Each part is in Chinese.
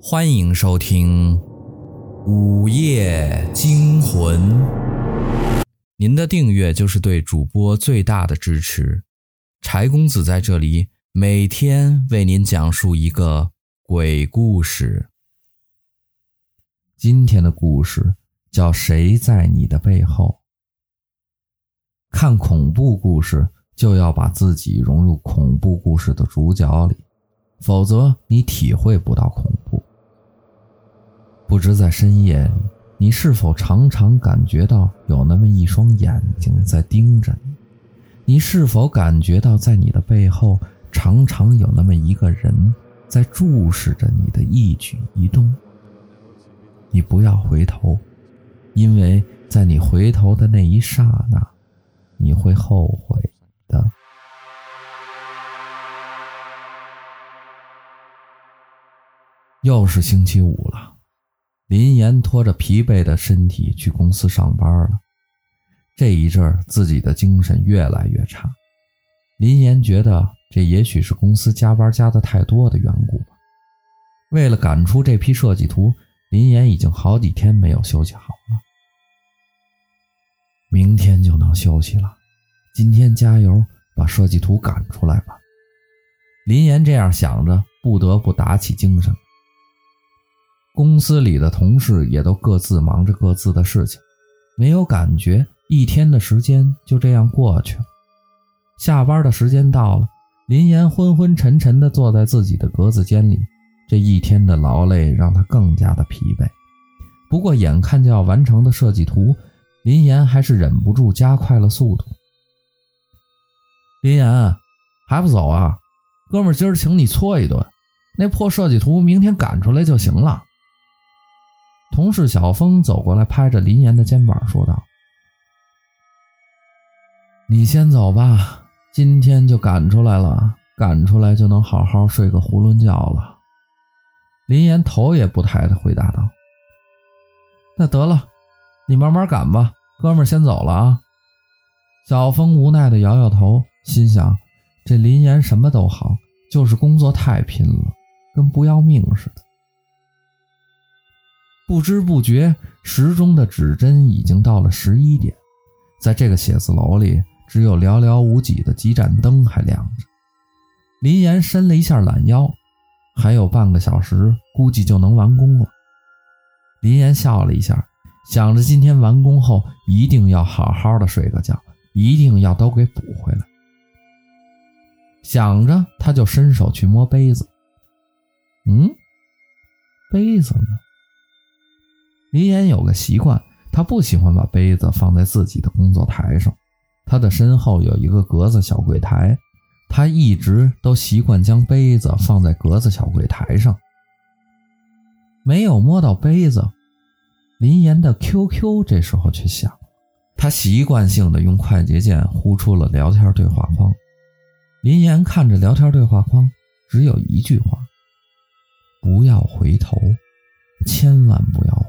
欢迎收听《午夜惊魂》。您的订阅就是对主播最大的支持。柴公子在这里每天为您讲述一个鬼故事。今天的故事叫《谁在你的背后》。看恐怖故事就要把自己融入恐怖故事的主角里，否则你体会不到恐怖。不知在深夜里，你是否常常感觉到有那么一双眼睛在盯着你？你是否感觉到在你的背后常常有那么一个人在注视着你的一举一动？你不要回头，因为在你回头的那一刹那，你会后悔的。又是星期五了。林岩拖着疲惫的身体去公司上班了。这一阵自己的精神越来越差。林岩觉得这也许是公司加班加的太多的缘故吧。为了赶出这批设计图，林岩已经好几天没有休息好了。明天就能休息了，今天加油，把设计图赶出来吧。林岩这样想着，不得不打起精神。公司里的同事也都各自忙着各自的事情，没有感觉一天的时间就这样过去了。下班的时间到了，林岩昏昏沉沉地坐在自己的格子间里。这一天的劳累让他更加的疲惫。不过眼看就要完成的设计图，林岩还是忍不住加快了速度。林岩，还不走啊？哥们儿今儿请你搓一顿，那破设计图明天赶出来就行了。同事小峰走过来，拍着林岩的肩膀说道：“你先走吧，今天就赶出来了，赶出来就能好好睡个囫囵觉了。”林岩头也不抬的回答道：“那得了，你慢慢赶吧，哥们儿先走了啊。”小峰无奈的摇摇头，心想：这林岩什么都好，就是工作太拼了，跟不要命似的。不知不觉，时钟的指针已经到了十一点。在这个写字楼里，只有寥寥无几的几盏灯还亮着。林岩伸了一下懒腰，还有半个小时，估计就能完工了。林岩笑了一下，想着今天完工后一定要好好的睡个觉，一定要都给补回来。想着，他就伸手去摸杯子。嗯，杯子呢？林岩有个习惯，他不喜欢把杯子放在自己的工作台上。他的身后有一个格子小柜台，他一直都习惯将杯子放在格子小柜台上。没有摸到杯子，林岩的 QQ 这时候却响了。他习惯性的用快捷键呼出了聊天对话框。林岩看着聊天对话框，只有一句话：不要回头。千万不要。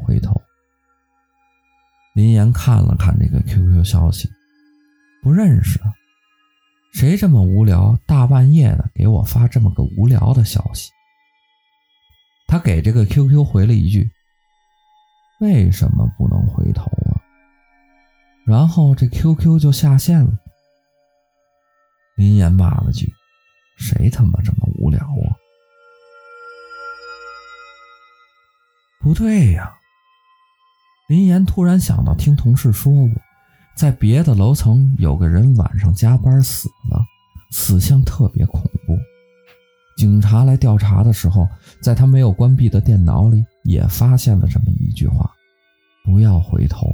林岩看了看这个 QQ 消息，不认识啊，谁这么无聊，大半夜的给我发这么个无聊的消息？他给这个 QQ 回了一句：“为什么不能回头啊？”然后这 QQ 就下线了。林岩骂了句：“谁他妈这么无聊啊？”不对呀！林岩突然想到，听同事说过，在别的楼层有个人晚上加班死了，死相特别恐怖。警察来调查的时候，在他没有关闭的电脑里也发现了这么一句话：“不要回头，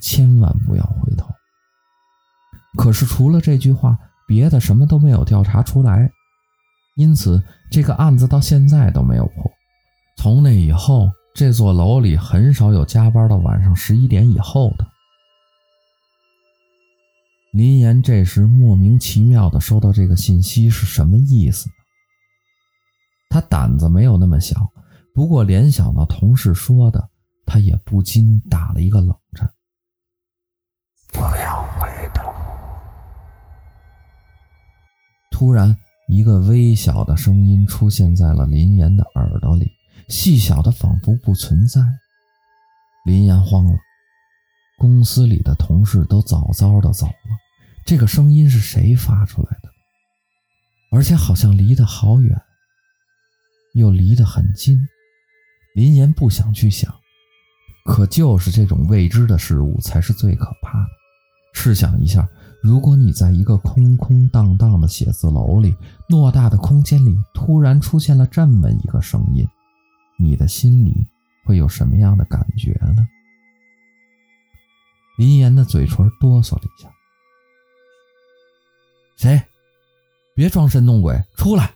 千万不要回头。”可是除了这句话，别的什么都没有调查出来，因此这个案子到现在都没有破。从那以后，这座楼里很少有加班到晚上十一点以后的。林岩这时莫名其妙的收到这个信息是什么意思？他胆子没有那么小，不过联想到同事说的，他也不禁打了一个冷战。不要回头！突然，一个微小的声音出现在了林岩的耳朵里。细小的仿佛不存在。林岩慌了，公司里的同事都早早的走了，这个声音是谁发出来的？而且好像离得好远，又离得很近。林岩不想去想，可就是这种未知的事物才是最可怕的。试想一下，如果你在一个空空荡荡的写字楼里，偌大的空间里突然出现了这么一个声音，你的心里会有什么样的感觉呢？林岩的嘴唇哆嗦了一下。谁？别装神弄鬼，出来！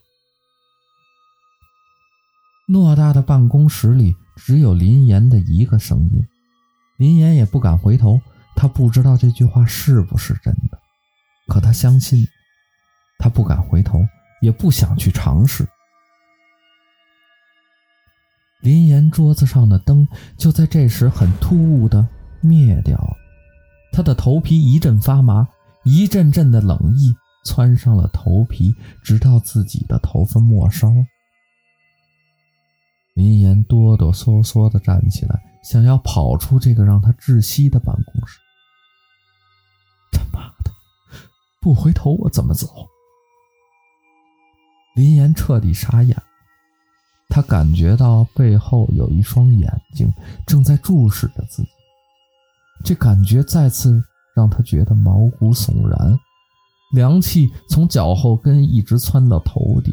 偌大的办公室里只有林岩的一个声音，林岩也不敢回头，他不知道这句话是不是真的，可他相信。他不敢回头，也不想去尝试。林岩桌子上的灯就在这时很突兀的灭掉了，他的头皮一阵发麻，一阵阵的冷意。窜上了头皮，直到自己的头发末梢。林岩哆哆嗦嗦的站起来，想要跑出这个让他窒息的办公室。他妈的，不回头我怎么走？林岩彻底傻眼，他感觉到背后有一双眼睛正在注视着自己，这感觉再次让他觉得毛骨悚然。凉气从脚后跟一直窜到头顶，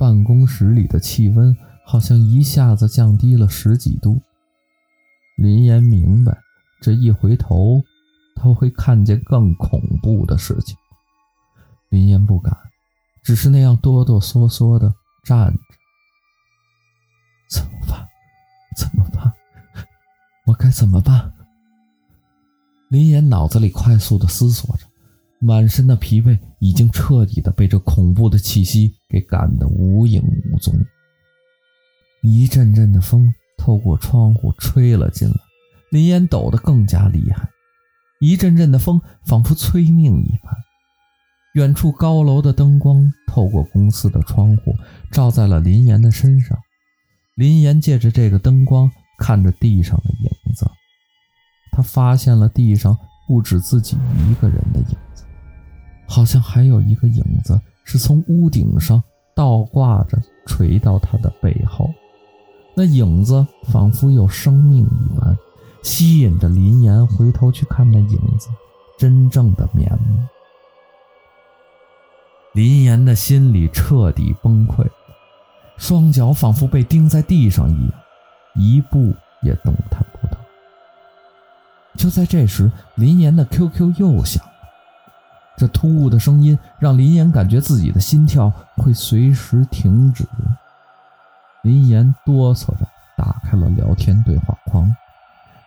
办公室里的气温好像一下子降低了十几度。林岩明白，这一回头他会看见更恐怖的事情。林岩不敢，只是那样哆哆嗦嗦地站着。怎么办？怎么办？我该怎么办？林岩脑子里快速的思索着。满身的疲惫已经彻底的被这恐怖的气息给赶得无影无踪。一阵阵的风透过窗户吹了进来，林岩抖得更加厉害。一阵阵的风仿佛催命一般。远处高楼的灯光透过公司的窗户照在了林岩的身上。林岩借着这个灯光看着地上的影子，他发现了地上不止自己一个人的影子。好像还有一个影子是从屋顶上倒挂着垂到他的背后，那影子仿佛有生命一般，吸引着林岩回头去看那影子真正的面目。林岩的心里彻底崩溃，双脚仿佛被钉在地上一样，一步也动弹不得。就在这时，林岩的 QQ 又响了。这突兀的声音让林岩感觉自己的心跳会随时停止。林岩哆嗦着打开了聊天对话框，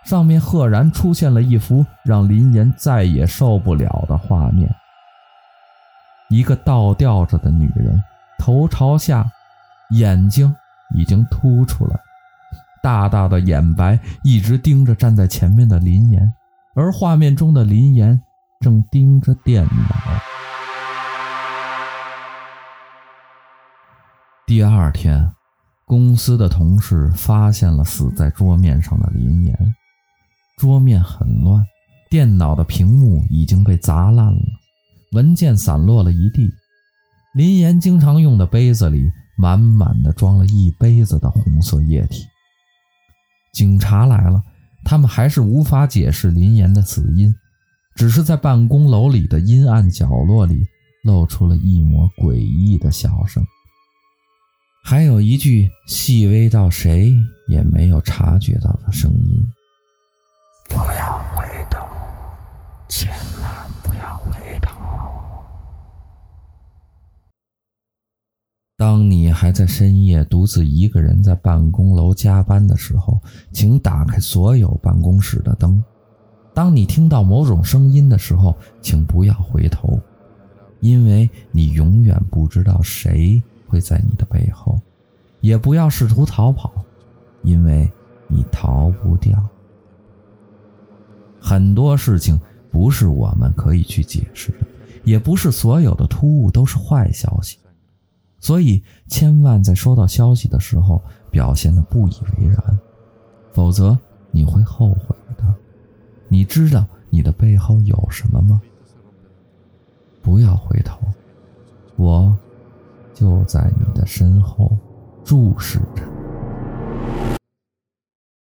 上面赫然出现了一幅让林岩再也受不了的画面：一个倒吊着的女人，头朝下，眼睛已经凸出来，大大的眼白一直盯着站在前面的林岩，而画面中的林岩。正盯着电脑。第二天，公司的同事发现了死在桌面上的林岩。桌面很乱，电脑的屏幕已经被砸烂了，文件散落了一地。林岩经常用的杯子里满满的装了一杯子的红色液体。警察来了，他们还是无法解释林岩的死因。只是在办公楼里的阴暗角落里，露出了一抹诡异的笑声，还有一句细微到谁也没有察觉到的声音：“不要回头，千万不要回头。”当你还在深夜独自一个人在办公楼加班的时候，请打开所有办公室的灯。当你听到某种声音的时候，请不要回头，因为你永远不知道谁会在你的背后；也不要试图逃跑，因为你逃不掉。很多事情不是我们可以去解释的，也不是所有的突兀都是坏消息，所以千万在收到消息的时候，表现的不以为然，否则你会后悔的。你知道你的背后有什么吗？不要回头，我就在你的身后注视着。